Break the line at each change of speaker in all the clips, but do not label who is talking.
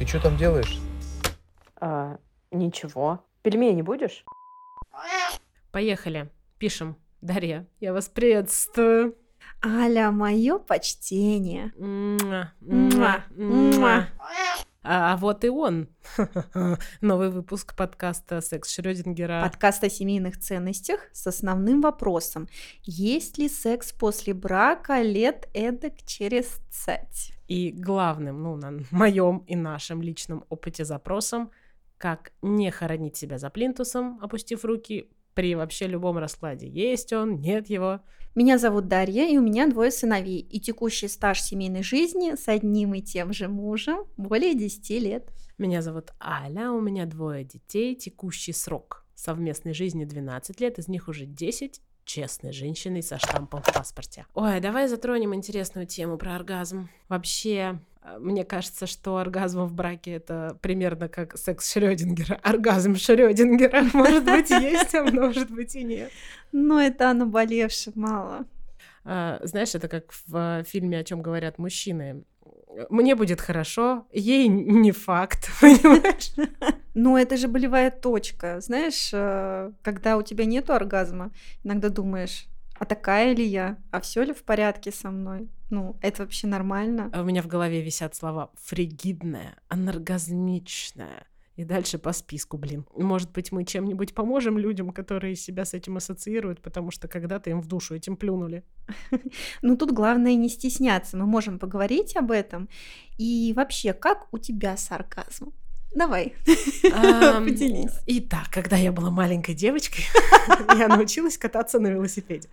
Ты что там делаешь?
А, ничего. Пельмени будешь?
Поехали. Пишем. Дарья, я вас приветствую.
Аля, мое почтение.
Муа,
Муа,
муа. А, а вот и он. Новый выпуск подкаста «Секс Шрёдингера».
Подкаст о семейных ценностях с основным вопросом. Есть ли секс после брака лет эдак через цать?
И главным, ну, на моем и нашем личном опыте запросом, как не хоронить себя за плинтусом, опустив руки при вообще любом раскладе. Есть он, нет его.
Меня зовут Дарья, и у меня двое сыновей, и текущий стаж семейной жизни с одним и тем же мужем более 10 лет.
Меня зовут Аля, у меня двое детей, текущий срок совместной жизни 12 лет, из них уже 10 честной женщиной со штампом в паспорте. Ой, давай затронем интересную тему про оргазм. Вообще, мне кажется, что оргазм в браке это примерно как секс Шрёдингера. Оргазм Шрёдингера. Может быть, есть, а может быть и нет.
Но это о наболевшем мало.
А, Знаешь, это как в фильме «О чем говорят мужчины». Мне будет хорошо, ей не факт, понимаешь?
Но это же болевая точка. Знаешь, э, когда у тебя нет оргазма, иногда думаешь, а такая ли я? А все ли в порядке со мной? Ну, это вообще нормально?
А У меня в голове висят слова «фригидная», «аноргазмичная». И дальше по списку, блин. Может быть, мы чем-нибудь поможем людям, которые себя с этим ассоциируют, потому что когда-то им в душу этим плюнули.
Ну, тут главное не стесняться. Мы можем поговорить об этом. И вообще, как у тебя с оргазмом? Давай, поделись.
Итак, когда я была маленькой девочкой, я научилась кататься на велосипеде.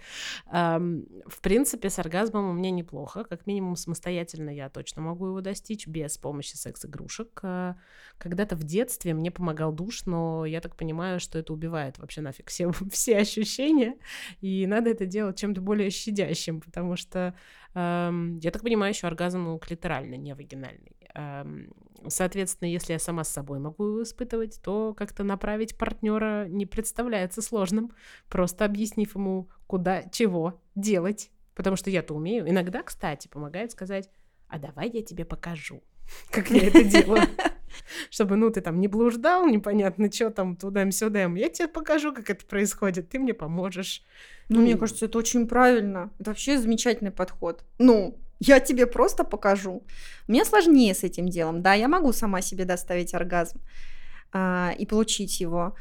В принципе, с оргазмом у меня неплохо. Как минимум, самостоятельно я точно могу его достичь без помощи секс-игрушек. А, Когда-то в детстве мне помогал душ, но я так понимаю, что это убивает вообще нафиг все, все ощущения. И надо это делать чем-то более щадящим, потому что, я так понимаю, еще оргазм клиторальный, не вагинальный. Соответственно, если я сама с собой могу испытывать, то как-то направить партнера не представляется сложным, просто объяснив ему, куда, чего делать. Потому что я-то умею. Иногда, кстати, помогает сказать, а давай я тебе покажу, как я это делаю. Чтобы, ну, ты там не блуждал, непонятно, что там туда-сюда. Я тебе покажу, как это происходит, ты мне поможешь.
Ну, мне кажется, это очень правильно. Это вообще замечательный подход. Ну, я тебе просто покажу. Мне сложнее с этим делом. Да, я могу сама себе доставить оргазм а, и получить его.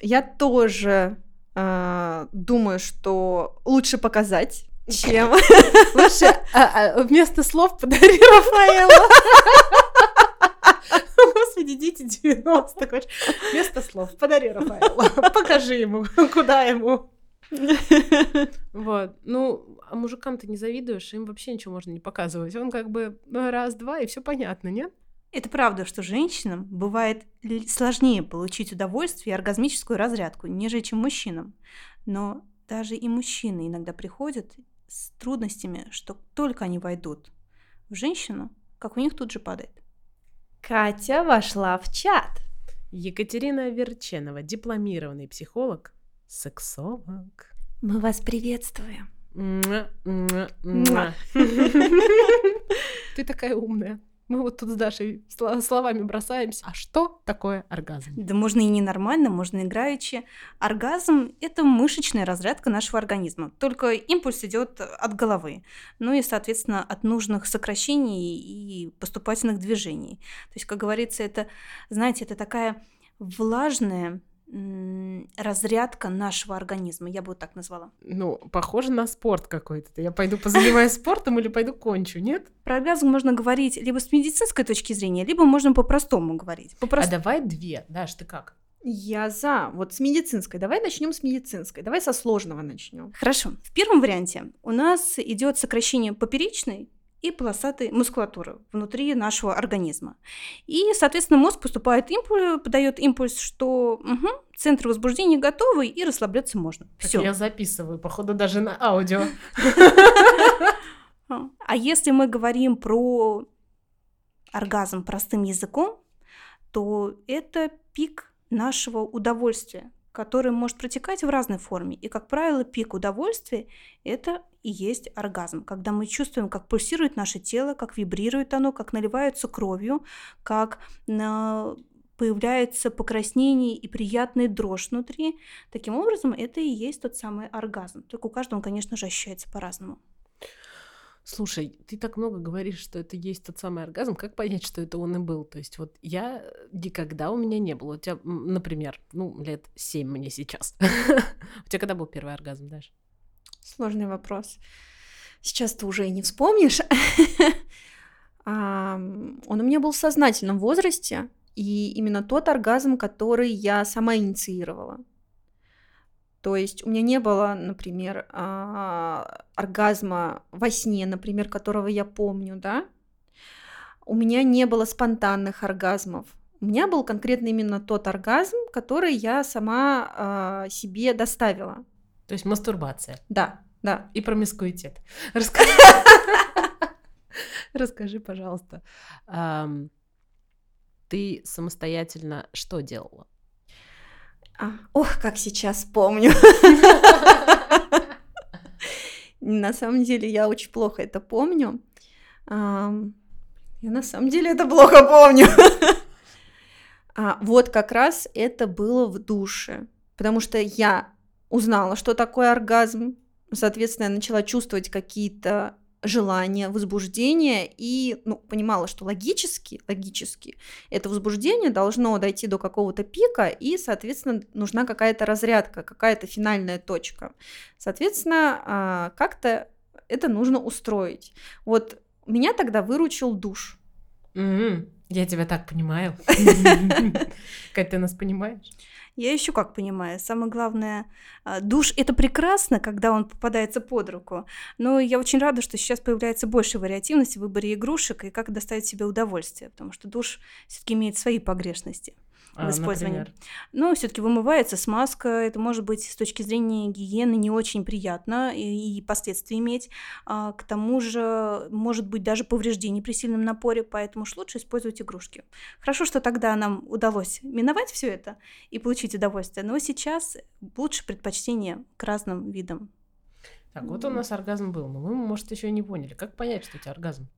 Я тоже а, думаю, что лучше показать, чем...
Лучше а, а, вместо слов подари Рафаэлу. Господи, дети 90 хочешь. Вместо слов подари Рафаэлу. Покажи ему, куда ему. Вот. Ну, а мужикам ты не завидуешь, им вообще ничего можно не показывать. Он как бы ну, раз-два, и все понятно, нет?
Это правда, что женщинам бывает сложнее получить удовольствие и оргазмическую разрядку, нежели чем мужчинам. Но даже и мужчины иногда приходят с трудностями, что только они войдут в женщину, как у них тут же падает.
Катя вошла в чат.
Екатерина Верченова, дипломированный психолог, сексолог.
Мы вас приветствуем.
Ты такая умная. Мы вот тут с Дашей сло- словами бросаемся. А что такое оргазм?
Да можно и ненормально, можно играючи. Оргазм – это мышечная разрядка нашего организма. Только импульс идет от головы. Ну и, соответственно, от нужных сокращений и поступательных движений. То есть, как говорится, это, знаете, это такая влажная разрядка нашего организма. Я бы вот так назвала.
Ну, похоже на спорт какой-то. Я пойду позанимаюсь спортом или пойду кончу, нет?
Про оргазм можно говорить либо с медицинской точки зрения, либо можно по-простому говорить.
А
По-простому.
давай две. Даш, ты как?
Я за. Вот с медицинской. Давай начнем с медицинской. Давай со сложного начнем.
Хорошо. В первом варианте у нас идет сокращение поперечной и полосатой мускулатуры внутри нашего организма. И, соответственно, мозг поступает импульс, подает импульс, что мгм, центр возбуждения готовы и расслабляться можно. Все.
Я записываю, походу, даже на аудио.
А если мы говорим про оргазм простым языком, то это пик нашего удовольствия, который может протекать в разной форме. И, как правило, пик удовольствия – это и есть оргазм, когда мы чувствуем, как пульсирует наше тело, как вибрирует оно, как наливается кровью, как появляется покраснение и приятная дрожь внутри. Таким образом, это и есть тот самый оргазм. Только у каждого он, конечно же, ощущается по-разному.
Слушай, ты так много говоришь, что это есть тот самый оргазм. Как понять, что это он и был? То есть вот я никогда у меня не было. У тебя, например, ну, лет семь мне сейчас. У тебя когда был первый оргазм, Даша?
Сложный вопрос. Сейчас ты уже и не вспомнишь. Он у меня был в сознательном возрасте, и именно тот оргазм, который я сама инициировала. То есть у меня не было, например, а, оргазма во сне, например, которого я помню, да. У меня не было спонтанных оргазмов. У меня был конкретно именно тот оргазм, который я сама э, себе доставила.
То есть мастурбация.
Да, да.
И промискуитет. Расскажи, Расскажи пожалуйста, ты самостоятельно что делала?
А, ох, как сейчас помню. На самом деле я очень плохо это помню. Я на самом деле это плохо помню. А, вот как раз это было в душе, потому что я узнала, что такое оргазм, соответственно, я начала чувствовать какие-то желание, возбуждение, и ну, понимала, что логически, логически это возбуждение должно дойти до какого-то пика, и, соответственно, нужна какая-то разрядка, какая-то финальная точка. Соответственно, а, как-то это нужно устроить. Вот меня тогда выручил душ.
Mm-hmm. Я тебя так понимаю. Кать, ты нас понимаешь?
Я еще как понимаю. Самое главное, а, душ это прекрасно, когда он попадается под руку. Но я очень рада, что сейчас появляется больше вариативности в выборе игрушек и как доставить себе удовольствие, потому что душ все-таки имеет свои погрешности в использовании. Например? Но все-таки вымывается смазка, это может быть с точки зрения гигиены не очень приятно и, и последствия иметь. А, к тому же может быть даже повреждение при сильном напоре, поэтому уж лучше использовать игрушки. Хорошо, что тогда нам удалось миновать все это и получить удовольствие, но сейчас лучше предпочтение к разным видам.
Так, вот у нас оргазм был, но мы, может, еще не поняли. Как понять, что у тебя оргазм?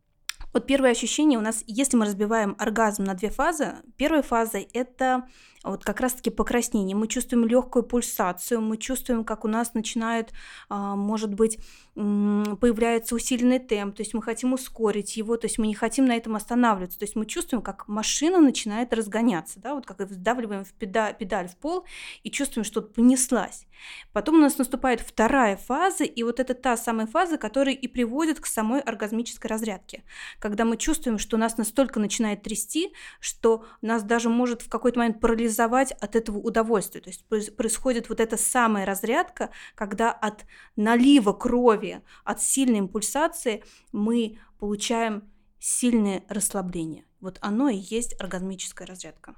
Вот первое ощущение у нас, если мы разбиваем оргазм на две фазы, первая фаза это вот как раз-таки покраснение. Мы чувствуем легкую пульсацию, мы чувствуем, как у нас начинает, а, может быть, появляется усиленный темп, то есть мы хотим ускорить его, то есть мы не хотим на этом останавливаться, то есть мы чувствуем, как машина начинает разгоняться, да, вот как вдавливаем в педаль, педаль в пол и чувствуем, что понеслась. Потом у нас наступает вторая фаза, и вот это та самая фаза, которая и приводит к самой оргазмической разрядке, когда мы чувствуем, что нас настолько начинает трясти, что нас даже может в какой-то момент парализовать от этого удовольствия. То есть происходит вот эта самая разрядка, когда от налива крови крови, от сильной импульсации мы получаем сильное расслабление. Вот оно и есть оргазмическая разрядка.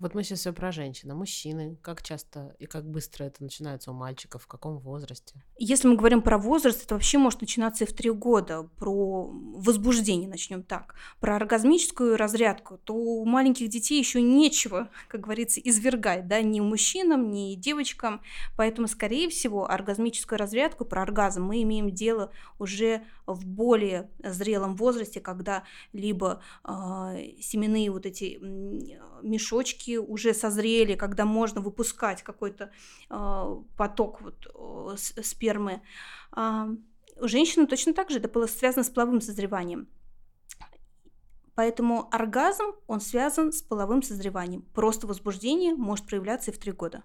Вот мы сейчас все про женщин. А мужчины, как часто и как быстро это начинается у мальчиков, в каком возрасте?
Если мы говорим про возраст, это вообще может начинаться и в три года. Про возбуждение начнем так. Про оргазмическую разрядку, то у маленьких детей еще нечего, как говорится, извергать, да, ни мужчинам, ни девочкам. Поэтому, скорее всего, оргазмическую разрядку, про оргазм мы имеем дело уже в более зрелом возрасте, когда либо э, семенные вот эти мешочки уже созрели, когда можно выпускать какой-то э, поток вот, э, спермы. Э, у женщины точно так же это было связано с половым созреванием. Поэтому оргазм, он связан с половым созреванием. Просто возбуждение может проявляться и в три года.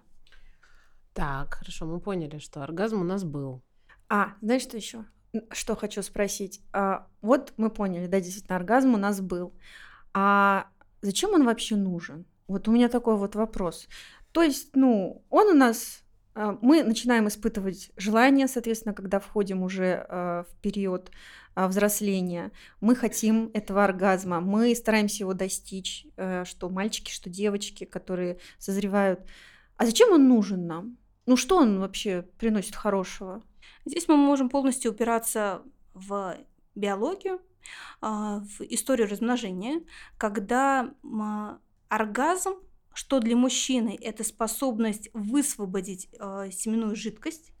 Так, хорошо, мы поняли, что оргазм у нас был.
А, знаешь, что еще? Что хочу спросить? А, вот мы поняли, да, действительно, оргазм у нас был. А зачем он вообще нужен? Вот у меня такой вот вопрос. То есть, ну, он у нас а, мы начинаем испытывать желание, соответственно, когда входим уже э, в период э, взросления. Мы хотим этого оргазма, мы стараемся его достичь, э, что мальчики, что девочки, которые созревают. А зачем он нужен нам? Ну что он вообще приносит хорошего?
Здесь мы можем полностью упираться в биологию, а, в историю размножения, когда оргазм, что для мужчины это способность высвободить э, семенную жидкость,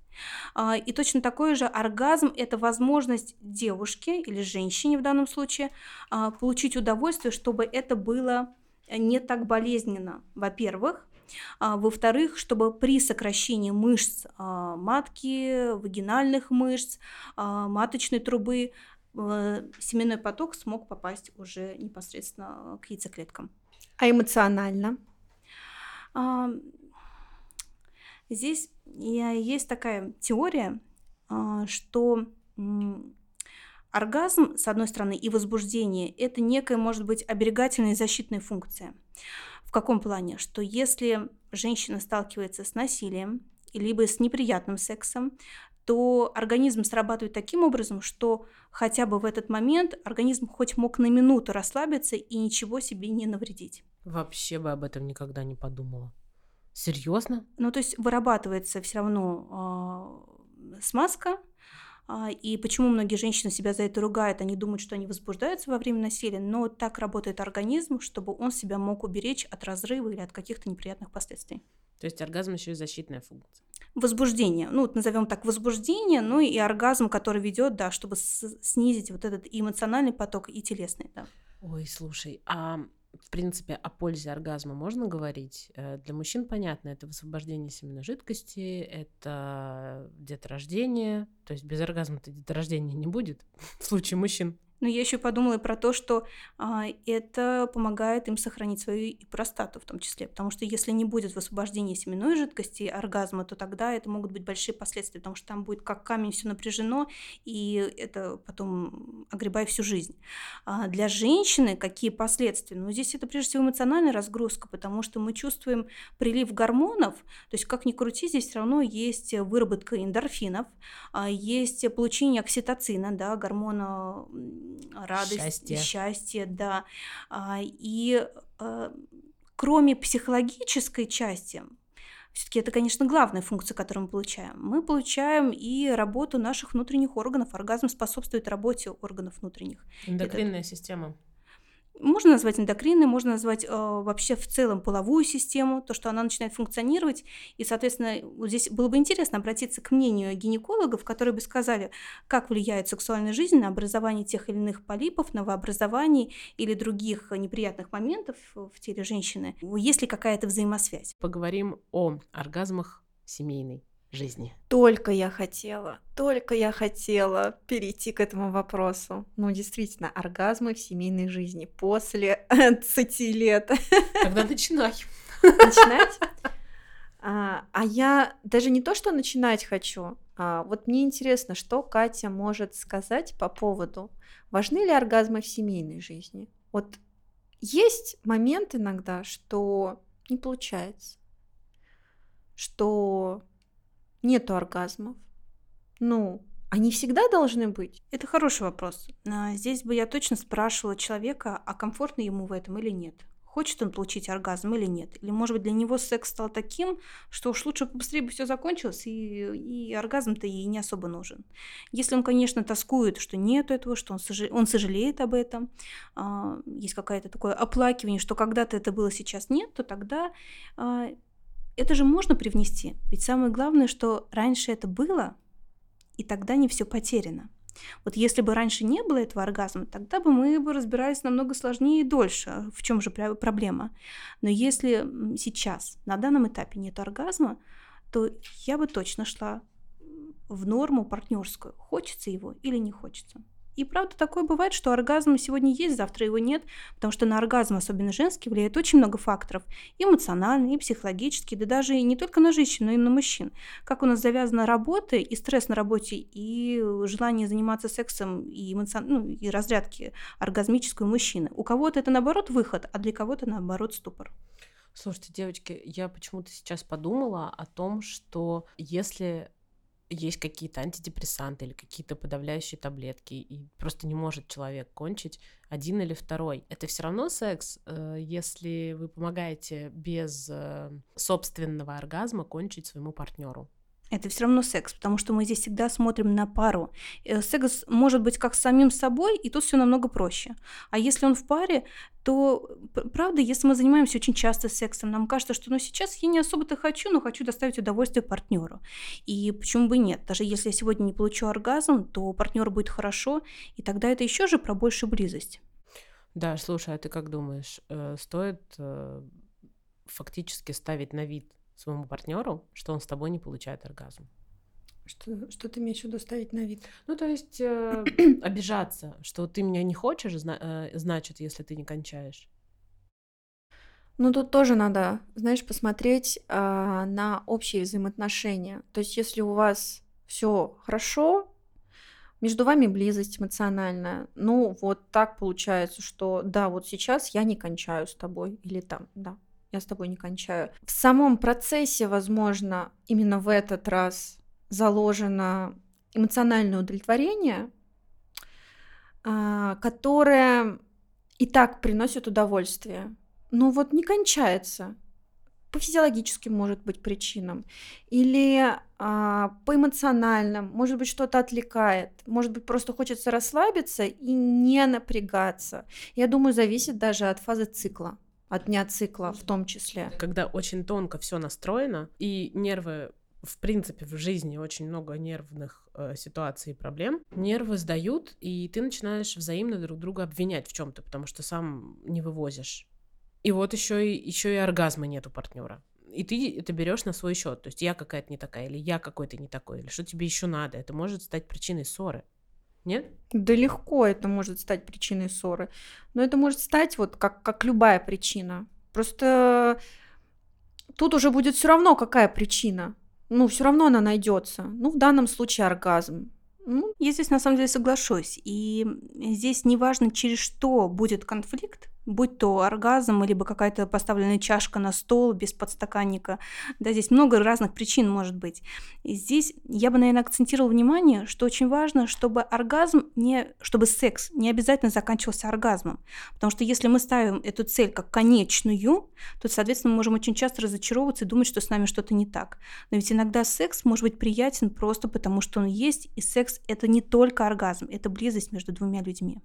А, И точно такой же оргазм – это возможность девушке или женщине в данном случае а, получить удовольствие, чтобы это было не так болезненно, во-первых. А, Во-вторых, чтобы при сокращении мышц матки, вагинальных мышц, маточной трубы э, семенной поток смог попасть уже непосредственно к яйцеклеткам.
А эмоционально?
А, Здесь есть такая теория, а, что оргазм, с одной стороны, и возбуждение – это некая, может быть, оберегательная и защитная функция. В каком плане? Что если женщина сталкивается с насилием, либо с неприятным сексом, то организм срабатывает таким образом, что хотя бы в этот момент организм хоть мог на минуту расслабиться и ничего себе не навредить.
Вообще бы об этом никогда не подумала. Серьезно?
Ну, то есть вырабатывается все равно а, смазка. а, И почему многие женщины себя за это ругают? Они думают, что они возбуждаются во время насилия, но так работает организм, чтобы он себя мог уберечь от разрыва или от каких-то неприятных последствий.
То есть оргазм еще и защитная функция.
Возбуждение, ну, вот назовем так возбуждение, ну и оргазм, который ведет, да, чтобы снизить вот этот эмоциональный поток, и телесный, да.
Ой, слушай, а в принципе о пользе оргазма можно говорить? Э, Для мужчин понятно, это высвобождение семенной жидкости, это деторождение. То есть без оргазма-то деторождения не будет в случае мужчин.
Но я еще подумала про то, что а, это помогает им сохранить свою и простату в том числе. Потому что если не будет высвобождения семенной жидкости, оргазма, то тогда это могут быть большие последствия, потому что там будет как камень все напряжено, и это потом огребает всю жизнь. А для женщины какие последствия? Ну, здесь это прежде всего эмоциональная разгрузка, потому что мы чувствуем прилив гормонов, то есть как ни крути, здесь все равно есть выработка эндорфинов, а, есть получение окситоцина, да, гормона м, радости,
Счастья.
счастья, да. А, И э, кроме психологической части, все-таки это, конечно, главная функция, которую мы получаем. Мы получаем и работу наших внутренних органов. Оргазм способствует работе органов внутренних.
Эндокринная система.
Можно назвать эндокринной, можно назвать э, вообще в целом половую систему, то, что она начинает функционировать. И, соответственно, вот здесь было бы интересно обратиться к мнению гинекологов, которые бы сказали, как влияет сексуальная жизнь на образование тех или иных полипов, новообразований или других неприятных моментов в теле женщины. Есть ли какая-то взаимосвязь?
Поговорим о оргазмах семейной жизни.
Только я хотела, только я хотела перейти к этому вопросу. Ну, действительно, оргазмы в семейной жизни после 30 лет.
Тогда начинай.
Начинать? А, а я даже не то, что начинать хочу, а вот мне интересно, что Катя может сказать по поводу, важны ли оргазмы в семейной жизни? Вот есть момент иногда, что не получается, что нету оргазмов. Ну, они всегда должны быть.
Это хороший вопрос. А, Здесь бы я точно спрашивала человека, а комфортно ему в этом или нет. Хочет он получить оргазм или нет? Или, может быть, для него секс стал таким, что уж лучше побыстрее бы все закончилось, и, и оргазм-то ей не особо нужен. Если он, конечно, тоскует, что нет этого, что он, сожа- он сожалеет об этом, а, есть какое-то такое оплакивание, что когда-то это было, сейчас нет, то тогда а, это же можно привнести. Ведь самое главное, что раньше это было, и тогда не все потеряно. Вот если бы раньше не было этого оргазма, тогда бы мы бы разбирались намного сложнее и дольше, в чем же проблема. Но если сейчас, на данном этапе нет оргазма, то я бы точно шла в норму партнерскую. Хочется его или не хочется. И правда такое бывает, что оргазм сегодня есть, завтра его нет, потому что на оргазм, особенно женский, влияет очень много факторов. И эмоциональные, и психологические, да даже и не только на женщин, но и на мужчин. Как у нас завязана работа, и стресс на работе, и желание заниматься сексом, и, эмоцион... ну, и разрядки оргазмической у мужчины. У кого-то это наоборот выход, а для кого-то наоборот ступор.
Слушайте, девочки, я почему-то сейчас подумала о том, что если есть какие-то антидепрессанты или какие-то подавляющие таблетки, и просто не может человек кончить один или второй. Это все равно секс, э, если вы помогаете без э, собственного оргазма кончить своему партнеру.
Это все равно секс, потому что мы здесь всегда смотрим на пару. Э, секс может быть как с самим собой, и тут все намного проще. А если он в паре, то, правда, если мы занимаемся очень часто сексом, нам кажется, что ну, сейчас я не особо-то хочу, но хочу доставить удовольствие партнеру. И почему бы нет? Даже если я сегодня не получу оргазм, то партнеру будет хорошо, и тогда это еще же про большую близость.
Да, слушай, а ты как думаешь, э, стоит э, фактически ставить на вид своему партнеру, что он с тобой не получает оргазм?
Что, что ты имеешь в виду ставить на вид?
Ну, то есть э, обижаться, что ты меня не хочешь, зна- э, значит, если ты не кончаешь.
Ну, тут тоже надо, знаешь, посмотреть а, на общие взаимоотношения. То есть, если у вас все хорошо, между вами близость эмоциональная, ну, вот так получается, что да, вот сейчас я не кончаю с тобой, или там, да, я с тобой не кончаю. В самом процессе, возможно, именно в этот раз заложено эмоциональное удовлетворение, а, которое и так приносит удовольствие. Но вот не кончается по физиологическим, может быть, причинам, или а, по эмоциональным, может быть, что-то отвлекает, может быть, просто хочется расслабиться и не напрягаться. Я думаю, зависит даже от фазы цикла от дня цикла в том числе.
Когда очень тонко все настроено, и нервы в принципе, в жизни очень много нервных э, ситуаций и проблем. Нервы сдают, и ты начинаешь взаимно друг друга обвинять в чем-то, потому что сам не вывозишь. И вот еще и, еще и оргазма нет у партнера. И ты это берешь на свой счет. То есть я какая-то не такая, или я какой-то не такой, или что тебе еще надо. Это может стать причиной ссоры. Нет?
Да легко это может стать причиной ссоры. Но это может стать вот как, как любая причина. Просто тут уже будет все равно, какая причина. Ну, все равно она найдется. Ну, в данном случае оргазм.
Ну, я здесь на самом деле соглашусь. И здесь неважно, через что будет конфликт, будь то оргазм, либо какая-то поставленная чашка на стол без подстаканника. Да, здесь много разных причин может быть. И здесь я бы, наверное, акцентировала внимание, что очень важно, чтобы оргазм не, чтобы секс не обязательно заканчивался оргазмом. Потому что если мы ставим эту цель как конечную, то, соответственно, мы можем очень часто разочаровываться и думать, что с нами что-то не так. Но ведь иногда секс может быть приятен просто потому, что он есть, и секс — это не только оргазм, это близость между двумя людьми.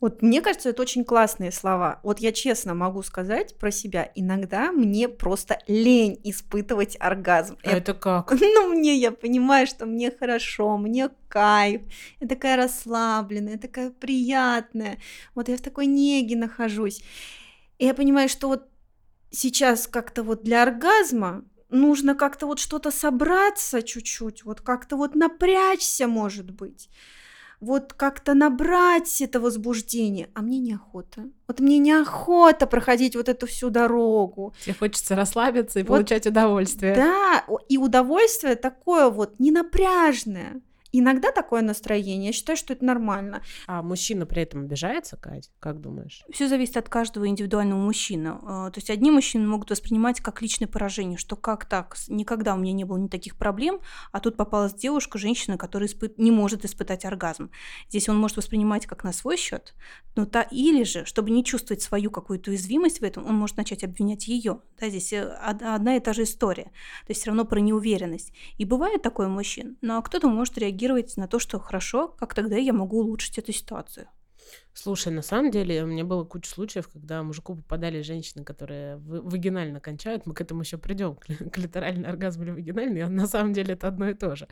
Вот мне кажется, это очень классные слова. Вот я честно могу сказать про себя, иногда мне просто лень испытывать оргазм.
А это как?
Ну, мне, я понимаю, что мне хорошо, мне кайф, я такая расслабленная, такая приятная, вот я в такой неге нахожусь. И я понимаю, что вот сейчас как-то вот для оргазма нужно как-то вот что-то собраться чуть-чуть, вот как-то вот напрячься, может быть вот как-то набрать это возбуждение, а мне неохота. Вот мне неохота проходить вот эту всю дорогу.
Тебе хочется расслабиться и вот, получать удовольствие.
Да, и удовольствие такое вот ненапряжное. Иногда такое настроение, я считаю, что это нормально.
А мужчина при этом обижается, Кать? Как думаешь?
Все зависит от каждого индивидуального мужчины. А, то есть одни мужчины могут воспринимать как личное поражение, что как так, никогда у меня не было ни таких проблем, а тут попалась девушка, женщина, которая испы... не может испытать оргазм. Здесь он может воспринимать как на свой счет, но та или же, чтобы не чувствовать свою какую-то уязвимость в этом, он может начать обвинять ее. Да, здесь э, одна и та же история. То есть все равно про неуверенность. И бывает такое мужчин, но кто-то может реагировать реагировать на то, что хорошо, как тогда я могу улучшить эту ситуацию.
Слушай, на самом деле, у меня было куча случаев, когда мужику попадали женщины, которые вагинально кончают. Мы к этому еще придем, клиторальный оргазм или вагинальный, а на самом деле это одно и то же.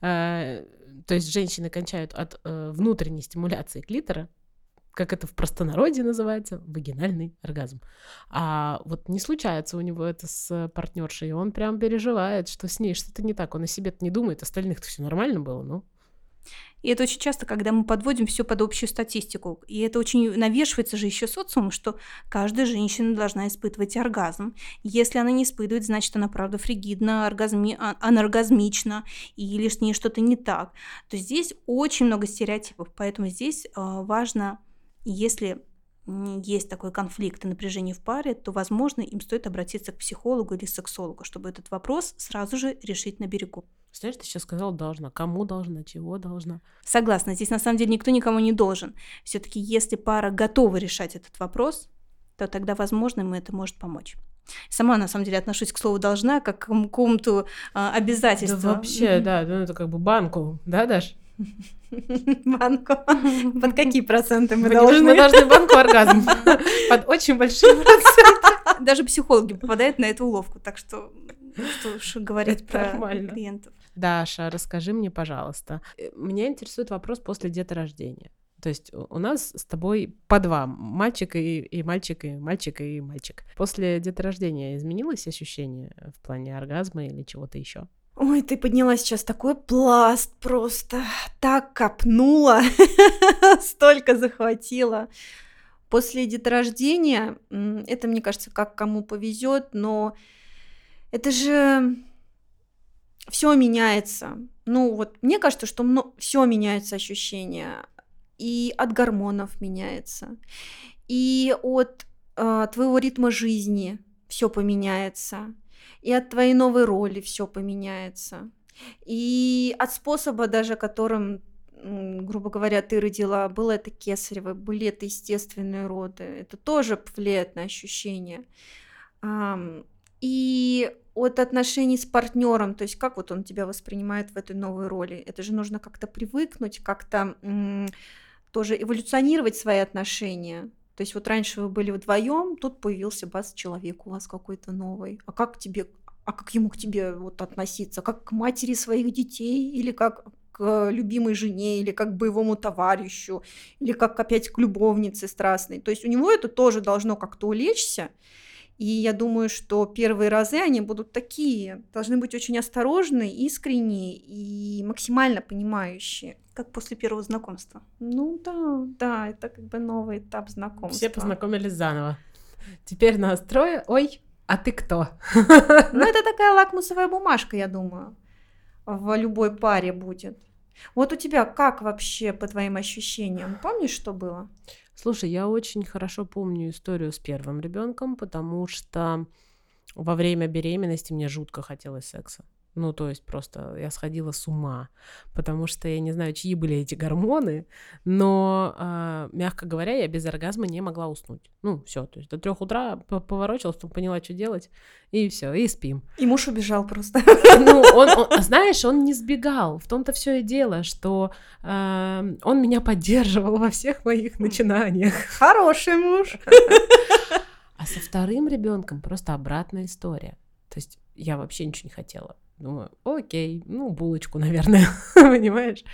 А, то есть женщины кончают от э, внутренней стимуляции клитора, как это в простонародье называется, вагинальный оргазм. А вот не случается у него это с партнершей, и он прям переживает, что с ней что-то не так. Он о себе-то не думает, остальных-то все нормально было, ну.
И это очень часто, когда мы подводим все под общую статистику. И это очень навешивается же еще социумом, что каждая женщина должна испытывать оргазм. Если она не испытывает, значит, она правда фригидна, оргазми... А, аноргазмична, или с ней что-то не так. То здесь очень много стереотипов, поэтому здесь э, важно если есть такой конфликт и напряжение в паре, то, возможно, им стоит обратиться к психологу или сексологу, чтобы этот вопрос сразу же решить на берегу.
Знаешь, ты сейчас сказал должна. Кому должна, чего должна?
Согласна. Здесь на самом деле никто никому не должен. Все-таки, если пара готова решать этот вопрос, то тогда, возможно, ему это может помочь. Сама, на самом деле, отношусь к слову «должна» как к какому-то а, обязательству.
Да вообще, да, ну это как бы банку, да, Даш?
Банку. Под какие проценты мы
Мы
должны?
должны банку оргазм. Под очень большие проценты.
Даже психологи попадают на эту уловку, так что что уж говорить про клиентов.
Даша, расскажи мне, пожалуйста. э, Меня интересует вопрос после деторождения. То есть у у нас с тобой по два, мальчик и, и мальчик, и мальчик, и мальчик. После деторождения изменилось ощущение в плане оргазма или чего-то еще?
Ой, ты подняла сейчас такой пласт просто. Так копнула, столько захватила. После деторождения, это, мне кажется, как кому повезет, но это же все меняется. Ну вот, мне кажется, что все меняется ощущение. И от гормонов меняется. И от а, твоего ритма жизни все поменяется. И от твоей новой роли все поменяется. И от способа даже, которым, грубо говоря, ты родила, было это кесарево, были это естественные роды. Это тоже влияет на ощущения. И от отношений с партнером, то есть как вот он тебя воспринимает в этой новой роли. Это же нужно как-то привыкнуть, как-то тоже эволюционировать свои отношения. То есть вот раньше вы были вдвоем, тут появился бас человек у вас какой-то новый. А как тебе, а как ему к тебе вот относиться? Как к матери своих детей или как к любимой жене, или как к боевому товарищу, или как опять к любовнице страстной. То есть у него это тоже должно как-то улечься. И я думаю, что первые разы они будут такие, должны быть очень осторожны, искренние и максимально понимающие.
Как после первого знакомства.
Ну да, да, это как бы новый этап знакомства.
Все познакомились заново. Теперь нас трое. Ой, а ты кто?
Ну это такая лакмусовая бумажка, я думаю, в любой паре будет. Вот у тебя как вообще по твоим ощущениям? Помнишь, что было?
Слушай, я очень хорошо помню историю с первым ребенком, потому что во время беременности мне жутко хотелось секса. Ну, то есть просто я сходила с ума, потому что я не знаю, чьи были эти гормоны, но, э, мягко говоря, я без оргазма не могла уснуть. Ну, все, то есть до трех утра поворочилась, поняла, что делать, и все, и спим.
И муж убежал просто.
Ну, он, он- знаешь, он не сбегал. В том-то все и дело, что э, он меня поддерживал во всех моих начинаниях.
Хороший муж.
А со вторым ребенком просто обратная история. То есть я вообще ничего не хотела. Думаю, окей, ну, булочку, наверное, понимаешь?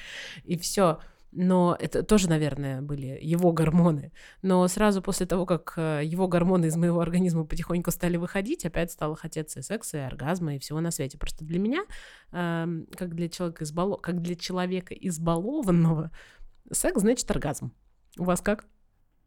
И все. Но это тоже, наверное, были его гормоны. Но сразу после того, как э, его гормоны из моего организма потихоньку стали выходить, опять стало хотеться и секса, и оргазма, и всего на свете. Просто для меня, эм, как для человека, избало... как для человека избалованного, секс значит оргазм. У вас как?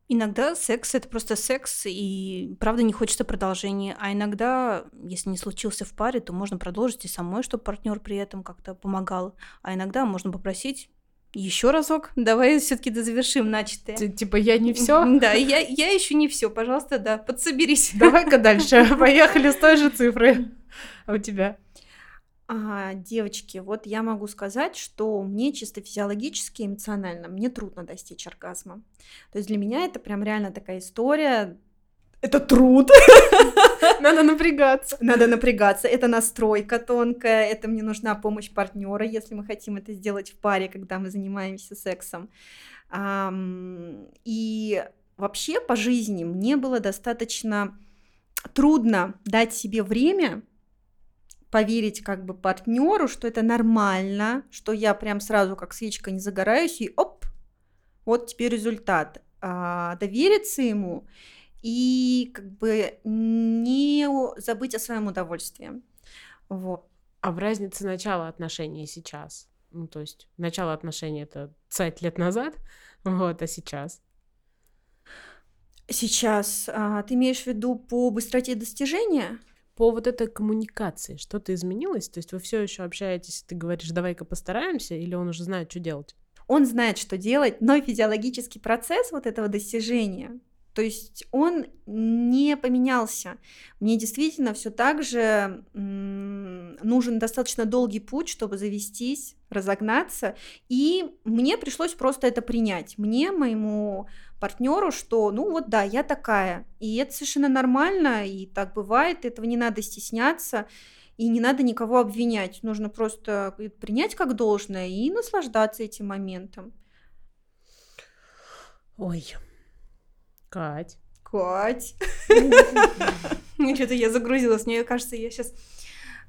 Иногда секс это просто секс, и правда не хочется продолжения. А иногда, если не случился в паре, то можно продолжить и самой, чтобы партнер при этом как-то помогал. А иногда можно попросить еще разок. Давай все-таки дозавершим начатое.
Т- Типа я не все?
Да, я, я еще не все, пожалуйста, да, подсоберись.
Давай-ка дальше. Поехали с той же цифры. А у тебя?
А, девочки, вот я могу сказать, что мне чисто физиологически, эмоционально, мне трудно достичь оргазма. То есть для меня это прям реально такая история. Это труд.
Надо напрягаться.
Надо напрягаться. Это настройка тонкая, это мне нужна помощь партнера, если мы хотим это сделать в паре, когда мы занимаемся сексом. И вообще по жизни мне было достаточно трудно дать себе время поверить как бы партнеру, что это нормально, что я прям сразу как свечка не загораюсь и оп, вот тебе результат. А, довериться ему и как бы не забыть о своем удовольствии. Вот.
А в разнице начала отношений сейчас? Ну, то есть начало отношений это 5 лет назад, вот, а сейчас?
Сейчас а, ты имеешь в виду по быстроте достижения?
По вот этой коммуникации что-то изменилось? То есть вы все еще общаетесь, ты говоришь, давай-ка постараемся, или он уже знает, что делать?
Он знает, что делать, но физиологический процесс вот этого достижения, То есть он не поменялся. Мне действительно все так же нужен достаточно долгий путь, чтобы завестись, разогнаться. И мне пришлось просто это принять. Мне, моему партнеру, что, ну вот да, я такая. И это совершенно нормально, и так бывает, этого не надо стесняться. И не надо никого обвинять. Нужно просто принять как должное и наслаждаться этим моментом.
Ой, Кать.
Кать.
Что-то я загрузилась. Мне кажется, я сейчас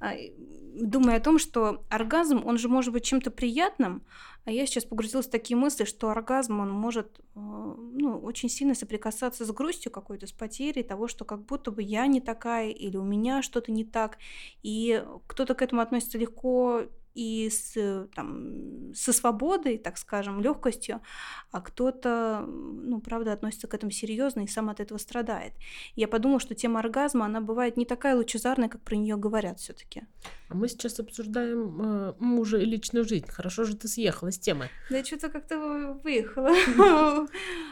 думаю о том, что оргазм, он же может быть чем-то приятным, а я сейчас погрузилась в такие мысли, что оргазм, он может э, ну, очень сильно соприкасаться с грустью какой-то, с потерей того, что как будто бы я не такая или у меня что-то не так. И кто-то к этому относится легко и с, там, со свободой, так скажем, легкостью, а кто-то, ну, правда, относится к этому серьезно и сам от этого страдает. Я подумала, что тема оргазма, она бывает не такая лучезарная, как про нее говорят все-таки.
А мы сейчас обсуждаем э, мужа и личную жизнь. Хорошо же ты съехала с темы.
Да что-то как-то выехала.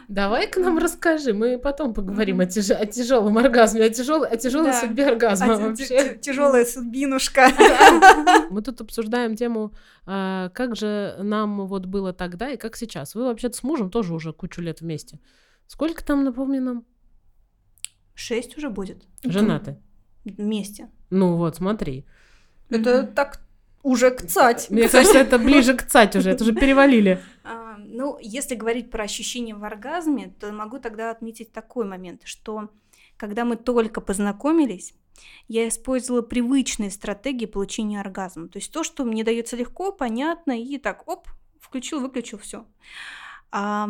Давай к нам расскажи, мы потом поговорим о, тяж... о тяжелом оргазме, о тяжелой, судьбе оргазма вообще.
Тяжелая судьбинушка.
Мы тут обсуждаем тему, а, как же нам вот было тогда и как сейчас. Вы вообще-то с мужем тоже уже кучу лет вместе. Сколько там, напомни нам,
Шесть уже будет
женаты?
вместе.
Ну вот, смотри.
Это так уже кцать.
Мне кажется, это ближе к цать уже, это уже перевалили.
А, ну, если говорить про ощущения в оргазме, то могу тогда отметить такой момент, что когда мы только познакомились, я использовала привычные стратегии получения оргазма. То есть то, что мне дается легко, понятно, и так, оп, включил, выключил, все. А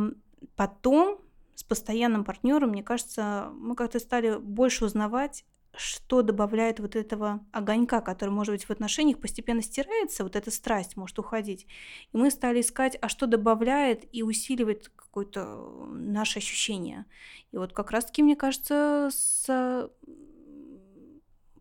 потом с постоянным партнером, мне кажется, мы как-то стали больше узнавать, что добавляет вот этого огонька, который, может быть, в отношениях постепенно стирается, вот эта страсть может уходить. И мы стали искать, а что добавляет и усиливает какое-то наше ощущение. И вот как раз-таки, мне кажется, с...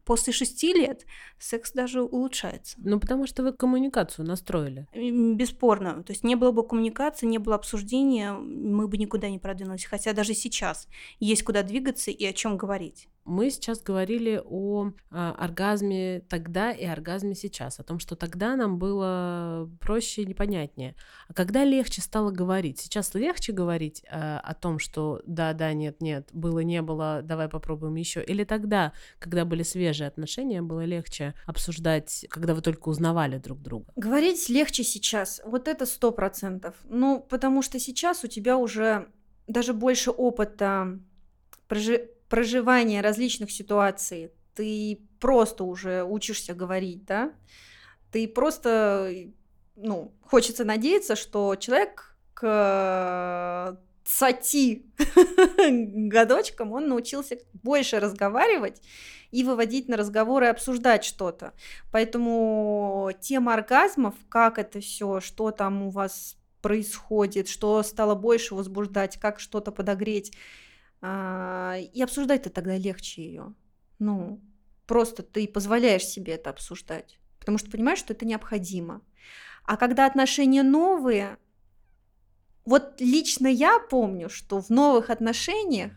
после шести лет секс даже улучшается.
Ну, потому что вы коммуникацию настроили.
М, Бесспорно. То есть не было бы коммуникации, не было обсуждения, мы бы никуда не продвинулись. Хотя даже сейчас есть куда двигаться и о чем говорить.
Мы сейчас говорили о а, оргазме тогда и оргазме сейчас, о том, что тогда нам было проще и непонятнее. А когда легче стало говорить? Сейчас легче говорить а, о том, что да, да, нет, нет, было, не было, давай попробуем еще. Или тогда, когда были свежие отношения, было легче обсуждать, когда вы только узнавали друг друга?
Говорить легче сейчас. Вот это сто процентов. Ну, потому что сейчас у тебя уже даже больше опыта прожи- проживания различных ситуаций. Ты просто уже учишься говорить, да? Ты просто, ну, хочется надеяться, что человек к 20 годочкам он научился больше разговаривать и выводить на разговоры и обсуждать что-то. Поэтому тема оргазмов, как это все, что там у вас происходит, что стало больше возбуждать, как что-то подогреть. а, И обсуждать-то тогда легче ее. Ну, просто ты позволяешь себе это обсуждать, потому что понимаешь, что это необходимо. А когда отношения новые, вот лично я помню, что в новых отношениях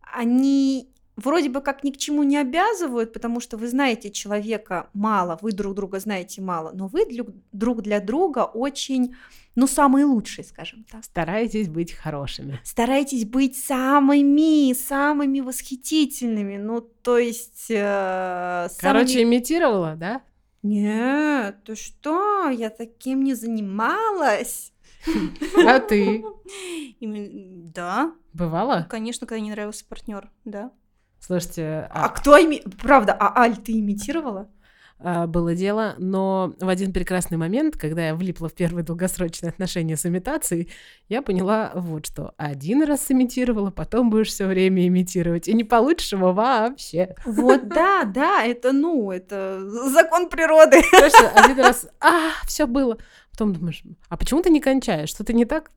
они вроде бы как ни к чему не обязывают, потому что вы знаете человека мало, вы друг друга знаете мало, но вы друг для друга очень, ну, самые лучшие, скажем так.
Старайтесь быть хорошими.
Старайтесь быть самыми, самыми восхитительными, ну, то есть... э,
Короче,
самыми-
имитировала, да?
Нет, ты что, я таким не занималась.
А ты?
Да,
Бывало?
конечно, когда не нравился партнер, да.
Слушайте,
А
а,
кто ими... Правда, а Аль, ты имитировала?
а, было дело, но в один прекрасный момент, когда я влипла в первые долгосрочные отношения с имитацией, я поняла вот что. Один раз сымитировала, потом будешь все время имитировать, и не получишь его вообще.
Вот, да, да, это, ну, это закон природы.
Потому что один раз, а, все было. Потом думаешь, а почему ты не кончаешь? Что-то не так?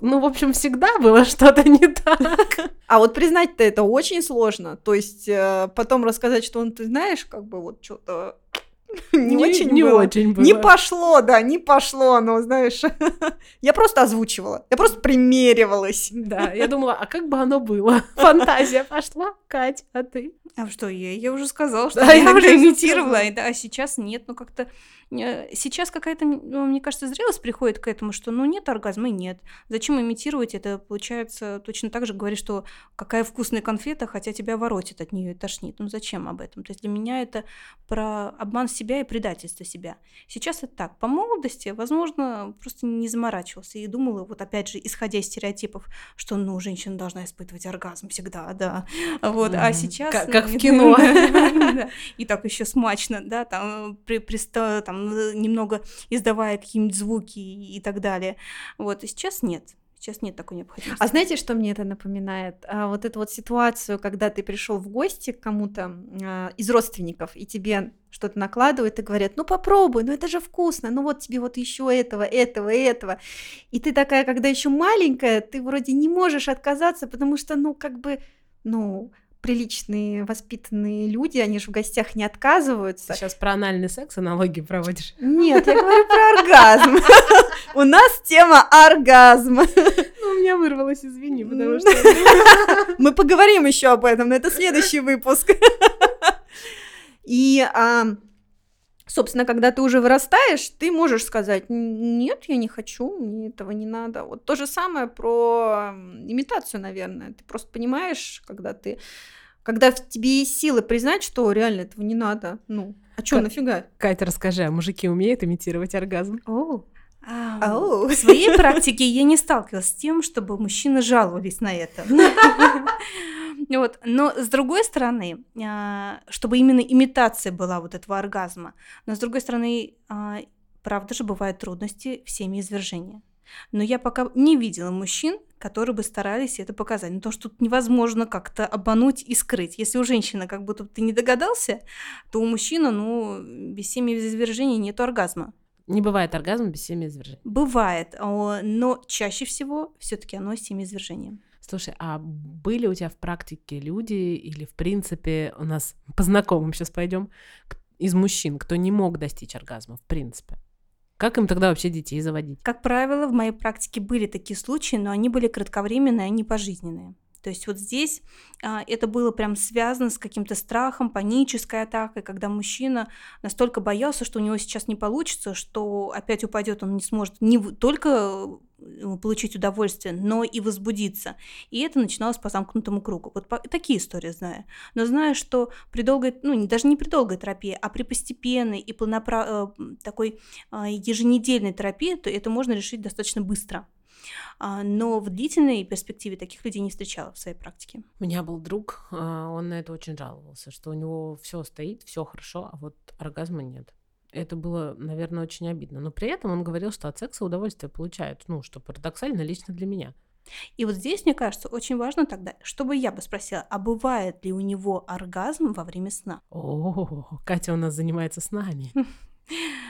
Ну, в общем, всегда было что-то не так.
А вот признать-то это очень сложно. То есть э, потом рассказать, что он, ты знаешь, как бы вот что-то Не очень
Не
было.
очень было.
Не пошло, да, не пошло оно, знаешь. Я просто озвучивала, я просто примеривалась.
Да, я думала, а как бы оно было? Фантазия пошла, Кать, а ты?
А что, я, я уже сказала, что
Да,
я
уже
имитировала, и да, а сейчас нет, ну как-то... э, Сейчас какая-то, ну, мне кажется, зрелость приходит к этому, что ну нет оргазма нет. Зачем имитировать это? Получается, точно так же говоришь, что какая вкусная конфета, хотя тебя воротит от нее и тошнит. Ну зачем об этом? То есть для меня это про обман себя и предательство себя. Сейчас это так. По молодости, возможно, просто не заморачивался и думала, вот опять же, исходя из стереотипов, что, ну, женщина должна испытывать оргазм всегда, да. Вот, а
Мгм.
сейчас...
Как- как в
э,
кино.
И так еще смачно, да, там, э, там э, немного издавая какие-нибудь звуки и так далее. Вот, и сейчас нет. Сейчас нет такой необходимости.
А знаете, что мне это напоминает? А, вот эту вот ситуацию, когда ты пришел в гости к кому-то а, из родственников, и тебе что-то накладывают и говорят, ну попробуй, ну это же вкусно, ну вот тебе вот еще этого, этого, этого. И ты такая, когда еще маленькая, ты вроде не можешь отказаться, потому что, ну, как бы, ну, приличные, воспитанные люди, они же в гостях не отказываются.
Сейчас про анальный секс аналогии проводишь.
Нет, я говорю про оргазм. У нас тема оргазм.
Ну, у меня вырвалось, извини, потому что...
Мы поговорим еще об этом, но это следующий выпуск. И, а, собственно, когда ты уже вырастаешь, ты можешь сказать, «Н- нет, я не хочу, мне этого не надо. Вот то же самое про имитацию, наверное. Ты просто понимаешь, когда ты когда в тебе есть силы признать, что реально этого не надо. Ну, а что,
Как-
нафига?
Катя, расскажи, а мужики умеют имитировать оргазм?
В своей практике я не сталкивалась с тем, чтобы мужчины жаловались на это. Вот. Но с другой стороны, а, чтобы именно имитация была вот этого оргазма, но с другой стороны, а, правда же бывают трудности в семье извержения. Но я пока не видела мужчин, которые бы старались это показать. Ну, то, что тут невозможно как-то обмануть и скрыть. Если у женщины как будто ты не догадался, то у мужчины, ну, без семьи извержения нет оргазма.
Не бывает оргазма без семяизвержения.
Бывает, о, но чаще всего все-таки оно с семяизвержением.
Слушай, а были у тебя в практике люди или, в принципе, у нас по знакомым сейчас пойдем, из мужчин, кто не мог достичь оргазма, в принципе? Как им тогда вообще детей заводить?
Как правило, в моей практике были такие случаи, но они были кратковременные, они пожизненные. То есть вот здесь а, это было прям связано с каким-то страхом, панической атакой, когда мужчина настолько боялся, что у него сейчас не получится, что опять упадет, он не сможет не только э, получить удовольствие, но и возбудиться. И это начиналось по замкнутому кругу. Вот по- такие истории знаю. Но знаю, что при долгой, ну даже не при долгой терапии, а при постепенной и планопра- э, такой а, еженедельной терапии, то это можно решить достаточно быстро. А, Но в длительной перспективе таких людей не встречала в своей практике.
У меня был друг, а, он на это очень жаловался, что у него все стоит, все хорошо, а вот оргазма нет. Это было, наверное, очень обидно. Но при этом он говорил, что от секса удовольствие получает. Ну, что парадоксально лично для меня.
И вот здесь, мне кажется, очень важно тогда, чтобы я бы спросила, а бывает ли у него оргазм во время сна?
О, Катя у нас занимается с нами.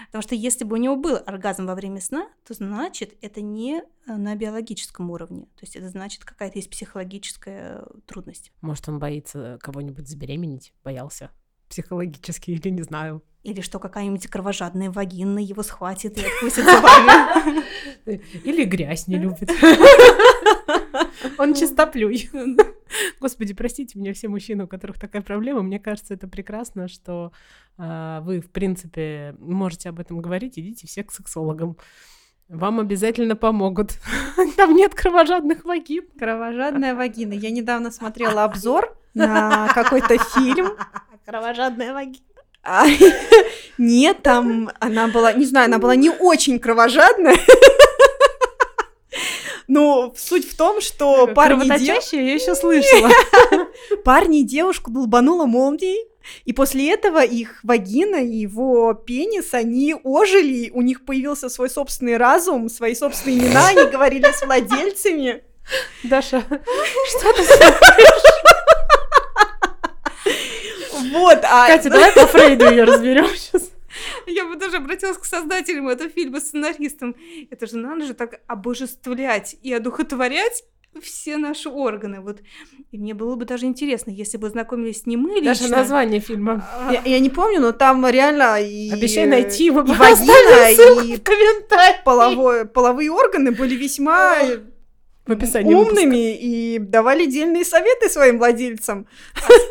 Потому что если бы у него был оргазм во время сна, то значит это не э, на биологическом уровне. То есть это значит какая-то есть психологическая э, трудность.
Может, он боится кого-нибудь забеременеть? Боялся? Психологически или не знаю.
Или что какая-нибудь кровожадная вагина его схватит и откусит зубами.
Или грязь не любит. Он чистоплюй. Господи, простите меня все мужчины, у которых такая проблема. Мне кажется, это прекрасно, что а, вы, в принципе, можете об этом говорить. Идите все к сексологам. Вам обязательно помогут. Там нет кровожадных вагин.
Кровожадная вагина. Я недавно смотрела обзор на какой-то фильм.
Кровожадная вагина.
Нет, там она была, не знаю, она была не очень кровожадная. Но суть в том, что парни, де-
Кровоточащая я еще слышала.
парни девушку долбанула молнией, и после этого их вагина и его пенис, они ожили, у них появился свой собственный разум, свои собственные имена, они говорили с владельцами.
Даша, что ты
Вот, а...
Катя, давай по Фрейду ее разберем сейчас.
Я бы даже обратилась к создателям этого фильма, сценаристам. Это же надо же так обожествлять и одухотворять все наши органы. Вот. И мне было бы даже интересно, если бы знакомились не мы лично.
Даже название фильма.
а,
Я, я не помню, но там реально и...
Обещай найти, мы
и вагина,
ссылку
и
в комментариях.
половой- половые органы были весьма
В описании
умными и давали дельные советы своим владельцам.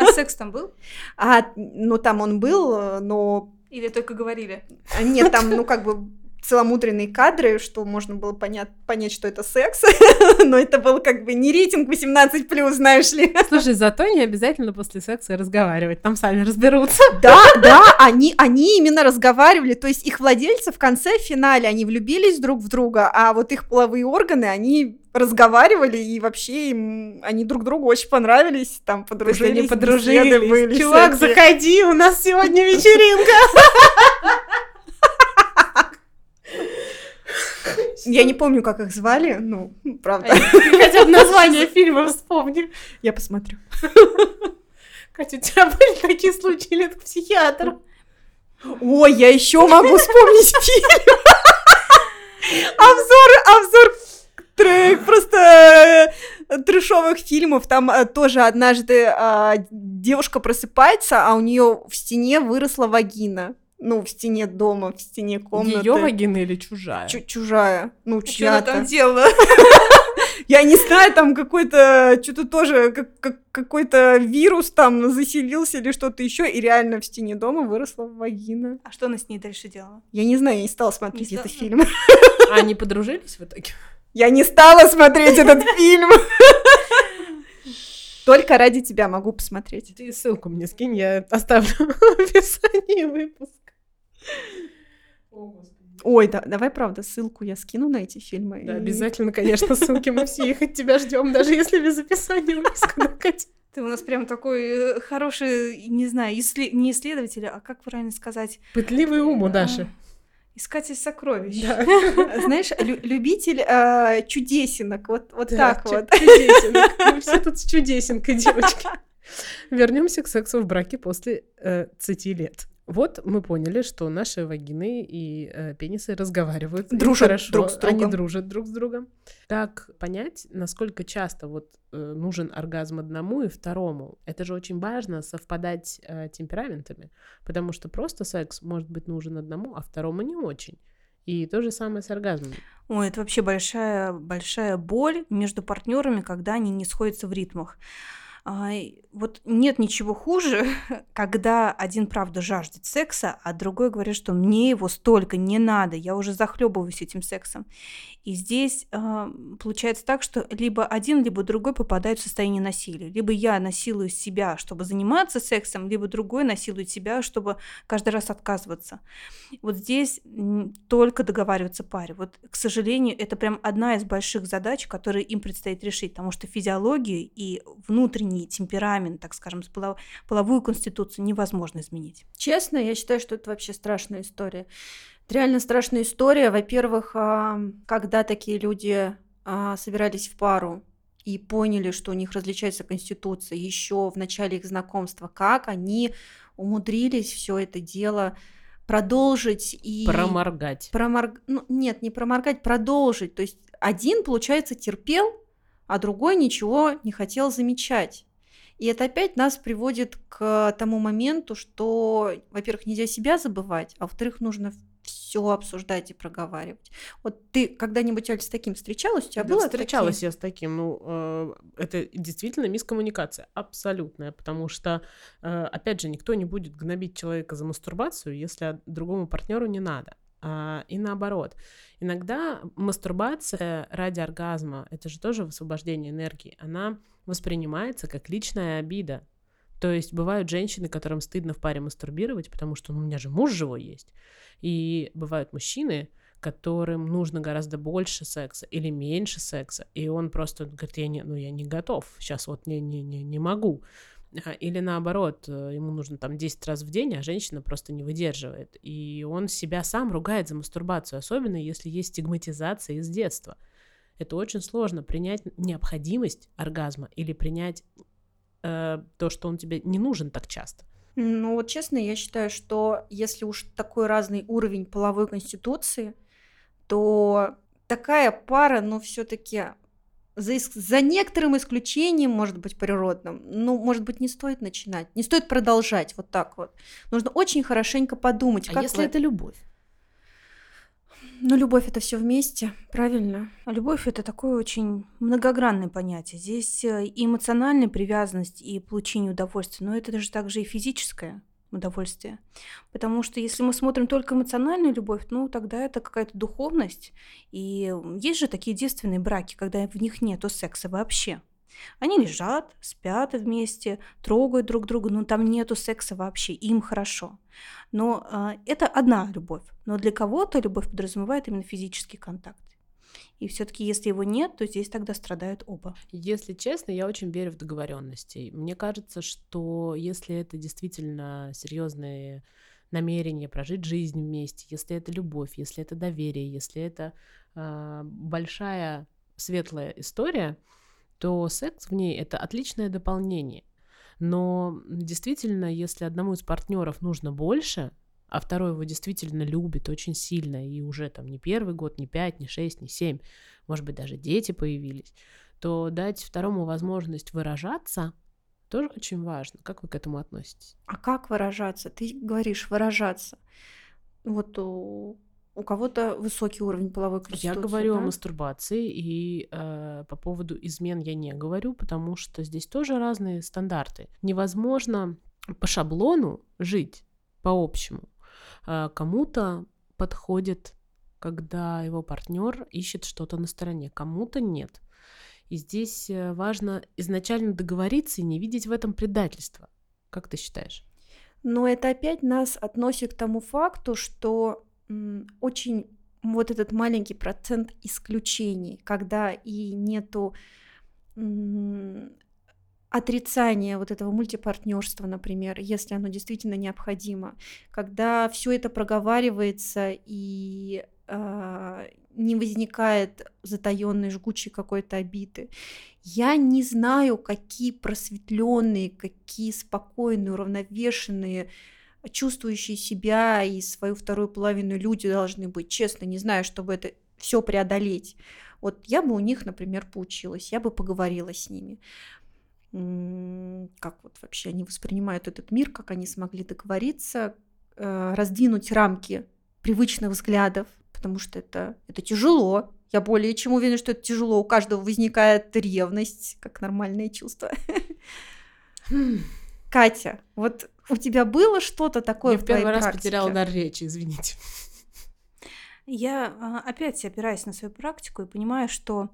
а секс там был?
А, ну, там он был, но
Или только говорили?
а, нет, там, ну, как бы целомудренные кадры, что можно было понять, понять, что это секс, но это был как бы не рейтинг 18+, знаешь ли.
Слушай, зато не обязательно после секса разговаривать, там сами разберутся.
Да, да, они, они именно разговаривали, то есть их владельцы в конце, в финале, они влюбились друг в друга, а вот их половые органы, они разговаривали, и вообще им, они друг другу очень понравились, там подружились,
Они подружились.
были
Чувак,
всякие.
заходи, у нас сегодня вечеринка.
Я не помню, как их звали, ну, правда.
Ты хотя бы название фильма вспомни.
Я посмотрю.
Катя, у тебя были такие случаи или это к психиатру?
Ой, я еще могу вспомнить фильм. Обзор, обзор трек просто э, трешовых фильмов. Там э, тоже однажды а, девушка просыпается, а у нее в стене выросла вагина. Ну, в стене дома, в стене комнаты.
Ее вагина или чужая?
Чу- чужая. Ну,
Что она там
чья-то.
делала?
Я не знаю, там какой-то, что-то тоже, как- как- какой-то вирус там заселился или что-то еще, и реально в стене дома выросла вагина.
А что она с ней дальше делала?
Я не знаю, я не стала смотреть
Не
этот фильм.
А они подружились в итоге?
Я не стала смотреть этот фильм. Только ради тебя могу посмотреть.
Ты ссылку мне скинь, я оставлю в описании выпуска.
Ой, да, давай, правда, ссылку я скину на эти фильмы.
Да,
и-
обязательно, конечно, ссылки мы все их от тебя ждем, даже если без описания выпуска. Катя?
Ты у нас прям такой э, хороший, не знаю, иссле- не исследователь, а как правильно сказать?
Пытливый ум у Даши.
Искатель сокровищ.
Да.
Знаешь, лю- любитель э, чудесинок, вот, вот
Да,
так
чу-
вот.
Чудесинок. Мы все тут с чудесинкой, девочки. Вернемся к сексу в браке после э, 30 лет. Вот мы поняли, что наши вагины и э, пенисы разговаривают.
Дружат
хорошо,
друг с
Они
другом.
дружат друг с другом. Как понять, насколько часто вот э, нужен оргазм одному и второму? Это же очень важно совпадать э, темпераментами, потому что просто секс может быть нужен одному, а второму не очень. И то же самое с оргазмом.
Ой, это вообще большая, большая боль между партнерами, когда они не сходятся в ритмах. А, вот нет ничего хуже, когда один, правда, жаждет секса, а другой говорит, что мне его столько не надо, я уже захлебываюсь этим сексом. И здесь а, получается так, что либо один, либо другой попадает в состояние насилия. Либо я насилую себя, чтобы заниматься сексом, либо другой насилует себя, чтобы каждый раз отказываться. Вот здесь только договариваться паре. Вот, к сожалению, это прям одна из больших задач, которые им предстоит решить, потому что физиологию и внутренний темперамент, так скажем, половую конституцию невозможно изменить.
Честно, я считаю, что это вообще страшная история. Это реально страшная история. Во-первых, а, когда такие люди а, собирались в пару и поняли, что у них различается конституция еще в начале их знакомства, как они умудрились все это дело продолжить и
Проморгать.
проморг... ну, нет, не проморгать, продолжить. То есть один, получается, терпел, а другой ничего не хотел замечать. И это опять нас приводит к тому моменту, что, во-первых, нельзя себя забывать, а во-вторых, нужно все обсуждать и проговаривать. Вот ты когда-нибудь, Аль, с таким встречалась? У тебя
Да,
было
встречалась
такие?
я с таким. Ну, э, это действительно мискоммуникация, абсолютная, потому что, э, опять же, никто не будет гнобить человека за мастурбацию, если другому партнеру не надо. А, и наоборот. Иногда мастурбация ради оргазма, это же тоже высвобождение энергии, она воспринимается как личная обида. То есть бывают женщины, которым стыдно в паре мастурбировать, потому что ну, у меня же муж живой есть. И бывают мужчины, которым нужно гораздо больше секса или меньше секса, и он просто говорит, я не, ну, я не готов, сейчас вот не, не, не, не могу. А, Или наоборот, э, ему нужно там 10 раз в день, а женщина просто не выдерживает. И он себя сам ругает за мастурбацию, особенно если есть стигматизация из детства. Это очень сложно принять необходимость оргазма или принять э, то, что он тебе не нужен так часто.
Ну вот честно, я считаю, что если уж такой разный уровень половой конституции, то такая пара, ну все-таки за, за некоторым исключением, может быть, природным, ну, может быть, не стоит начинать, не стоит продолжать вот так вот. Нужно очень хорошенько подумать,
А
как
если
вы-
это любовь?
Ну, любовь это все вместе, правильно?
А Любовь это такое очень многогранное понятие. Здесь э, и эмоциональная привязанность, и получение удовольствия, но это же также и физическое удовольствие. Потому что если мы смотрим только эмоциональную любовь, ну тогда это какая-то духовность. И есть же такие девственные браки, когда в них нету секса вообще. Они лежат, спят вместе, трогают друг друга, но там нету секса вообще, им хорошо. Но а, это одна любовь. Но для кого-то любовь подразумевает именно физический контакт. И все-таки, если его нет, то здесь тогда страдают оба.
Если честно, я очень верю в договоренности. Мне кажется, что если это действительно серьезные намерения прожить жизнь вместе, если это любовь, если это доверие, если это а, большая светлая история, то секс в ней это отличное дополнение. Но действительно, если одному из партнеров нужно больше, а второй его действительно любит очень сильно, и уже там не первый год, не пять, не шесть, не семь, может быть, даже дети появились, то дать второму возможность выражаться тоже очень важно. Как вы к этому относитесь?
А как выражаться? Ты говоришь выражаться. Вот у, у кого-то высокий уровень половой конституции.
Я говорю о
да?
мастурбации, и э, по поводу измен я не говорю, потому что здесь тоже разные стандарты. Невозможно по шаблону жить, по общему. Э, кому-то подходит, когда его партнер ищет что-то на стороне, кому-то нет. И здесь э, важно изначально договориться и не видеть в этом предательства. Как ты считаешь?
Но это опять нас относит к тому факту, что очень вот этот маленький процент исключений, когда и нету м, отрицания вот этого мультипартнерства, например, если оно действительно необходимо, когда все это проговаривается и а, не возникает затаенной жгучей какой-то обиды. Я не знаю, какие просветленные, какие спокойные, уравновешенные, чувствующие себя и свою вторую половину люди должны быть. Честно, не знаю, чтобы это все преодолеть. Вот я бы у них, например, поучилась, я бы поговорила с ними. Как вот вообще они воспринимают этот мир, как они смогли договориться, э, раздвинуть рамки привычных взглядов, потому что это, это тяжело. Я более чем уверена, что это тяжело. У каждого возникает ревность, как нормальное чувство. Катя, вот у тебя было что-то такое
я
в
первый раз
практике?
потеряла дар речи, извините.
Я а, опять опираюсь на свою практику и понимаю, что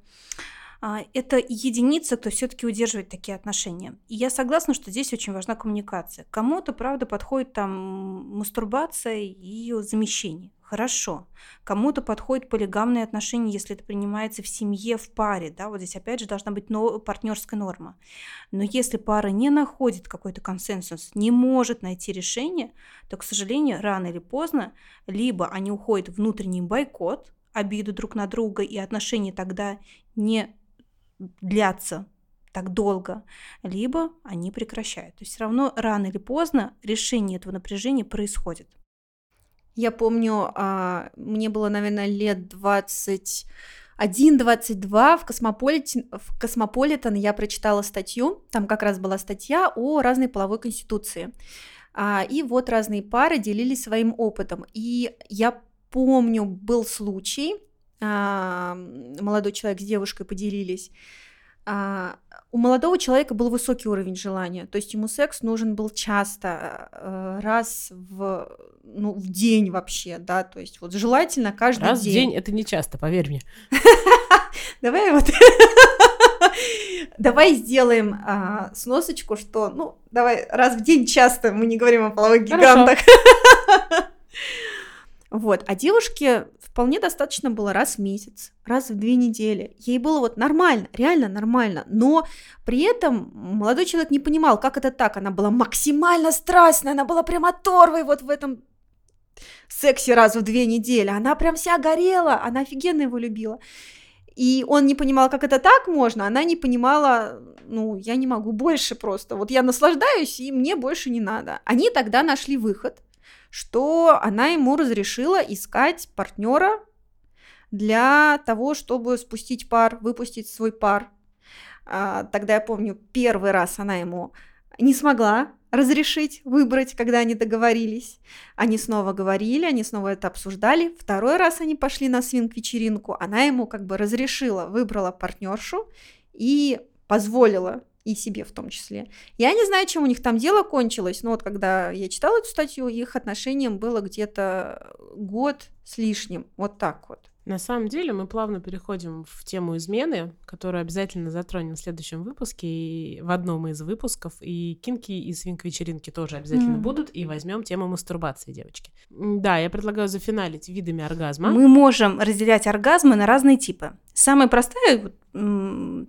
это единица, кто все-таки удерживает такие отношения. И я согласна, что здесь очень важна коммуникация. Кому-то, правда, подходит там мастурбация и ее замещение. Хорошо. Кому-то подходит полигамные отношения, если это принимается в семье, в паре. Да? Вот здесь опять же должна быть но- партнерская норма. Но если пара не находит какой-то консенсус, не может найти решение, то, к сожалению, рано или поздно либо они уходят в внутренний бойкот, обиду друг на друга, и отношения тогда не длятся так долго, либо они прекращают. То есть все равно рано или поздно решение этого напряжения происходит.
Я помню, а, мне было, наверное, лет 21-22 в Космополитен, в Космополитен я прочитала статью, там как раз была статья о разной половой конституции. А, И вот разные пары делились своим опытом. И я помню, был случай, молодой человек с девушкой поделились, а, у молодого человека был высокий уровень желания, то есть ему секс нужен был часто, э, раз в, ну, в день вообще, да, то есть вот желательно каждый
Раз в
день.
день это не часто, поверь мне.
Давай вот, давай сделаем а, сносочку, что, ну, давай раз в день часто, мы не говорим о половых
Хорошо.
гигантах. Вот, а девушке вполне достаточно было раз в месяц, раз в две недели. Ей было вот нормально, реально нормально. Но при этом молодой человек не понимал, как это так. Она была максимально страстная, она была прям оторвой вот в этом сексе раз в две недели. Она прям вся горела, она офигенно его любила. И он не понимал, как это так можно, она не понимала, ну, я не могу больше просто. Вот я наслаждаюсь, и мне больше не надо. Они тогда нашли выход, что она ему разрешила искать партнера для того, чтобы спустить пар, выпустить свой пар. А, тогда я помню, первый раз она ему не смогла разрешить выбрать, когда они договорились. Они снова говорили, они снова это обсуждали. Второй раз они пошли на свинг-вечеринку, она ему как бы разрешила, выбрала партнершу и позволила и себе в том числе. Я не знаю, чем у них там дело кончилось, но вот когда я читала эту статью, их отношениям было где-то год с лишним, вот так вот.
На самом деле мы плавно переходим в тему измены, которую обязательно затронем в следующем выпуске, и в одном из выпусков, и кинки, и свинк-вечеринки тоже обязательно mm. будут, и возьмем тему мастурбации, девочки. Да, я предлагаю зафиналить видами оргазма.
Мы можем разделять оргазмы на разные типы. Самый простой,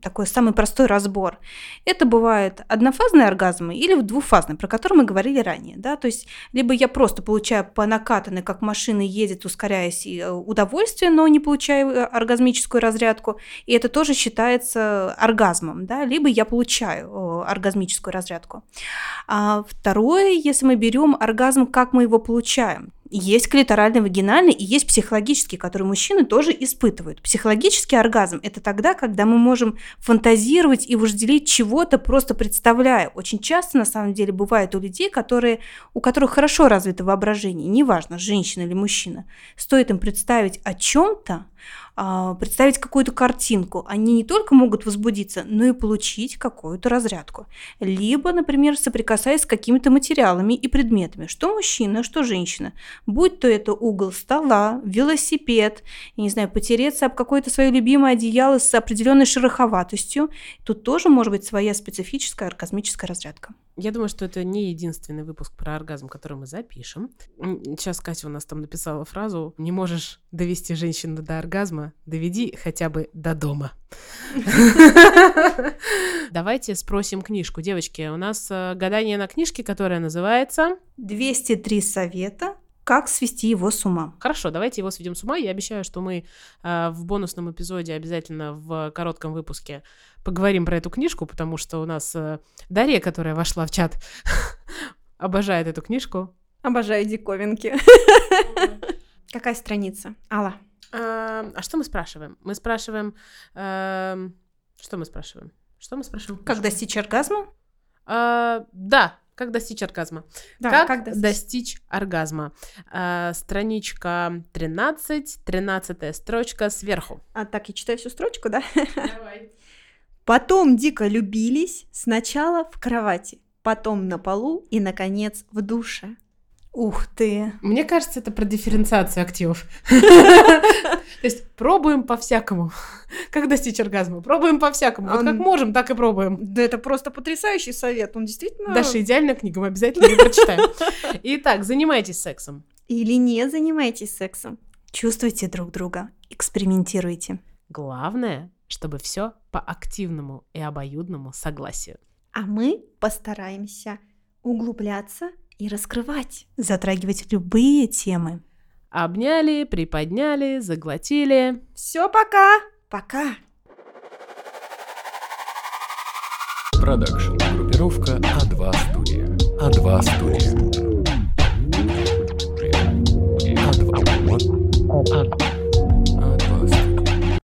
такой самый простой разбор, это бывает однофазные оргазмы или двухфазные, про которые мы говорили ранее. Да? То есть либо я просто получаю по накатанной, как машина едет, ускоряясь, э, удовольствие, но не получаю э, оргазмическую разрядку, и это тоже считается оргазмом. Да? Либо я получаю оргазмическую разрядку. А второе, если мы берем оргазм, как мы его получаем. Есть клиторальный, вагинальный и есть психологический, который мужчины тоже испытывают. Психологический оргазм – это тогда, когда мы можем фантазировать и вожделеть чего-то, просто представляя. Очень часто, на самом деле, бывает у людей, которые, у которых хорошо развито воображение, неважно, женщина или мужчина, стоит им представить о чем-то, представить какую-то картинку, они не только могут возбудиться, но и получить какую-то разрядку. Либо, например, соприкасаясь с какими-то материалами и предметами, что мужчина, что женщина. Будь то это угол стола, велосипед, я не знаю, потереться об какое-то свое любимое одеяло с определенной шероховатостью. Тут тоже может быть своя специфическая оргазмическая разрядка.
Я думаю, что это не единственный выпуск про оргазм, который мы запишем. Сейчас Катя у нас там написала фразу «Не можешь довести женщину до оргазма, доведи хотя бы до дома». Давайте спросим книжку. Девочки, у нас э, гадание на книжке, которая называется
«203 совета как свести его с ума.
Хорошо, давайте его сведем с ума. Я обещаю, что мы э, в бонусном эпизоде обязательно в коротком выпуске поговорим про эту книжку, потому что у нас э, Дарья, которая вошла в чат, обожает эту книжку.
Обожаю диковинки. Какая страница? Алла.
А, а что мы спрашиваем? Мы спрашиваем... Э, что мы спрашиваем? Что мы спрашиваем?
Как достичь оргазма?
Да, как достичь оргазма? Да, как, как достичь? достичь оргазма? А, страничка 13, 13 строчка сверху.
А так, я читаю всю строчку, да? Давай. Потом дико любились, сначала в кровати, потом на полу и, наконец, в душе.
Ух ты!
Мне кажется, это про дифференциацию активов. То есть пробуем по-всякому. Как достичь оргазма? Пробуем по-всякому. Вот как можем, так и пробуем.
Да это просто потрясающий совет. Он действительно...
Даша, идеальная книга, мы обязательно ее прочитаем. Итак, занимайтесь сексом.
Или не занимайтесь сексом.
Чувствуйте друг друга, экспериментируйте.
Главное, чтобы все по активному и обоюдному согласию.
А мы постараемся углубляться и раскрывать.
Затрагивать любые темы.
Обняли, приподняли, заглотили.
Все, пока. Пока.
Продакшн. Группировка А2 студия. А2 студия. А2. А2.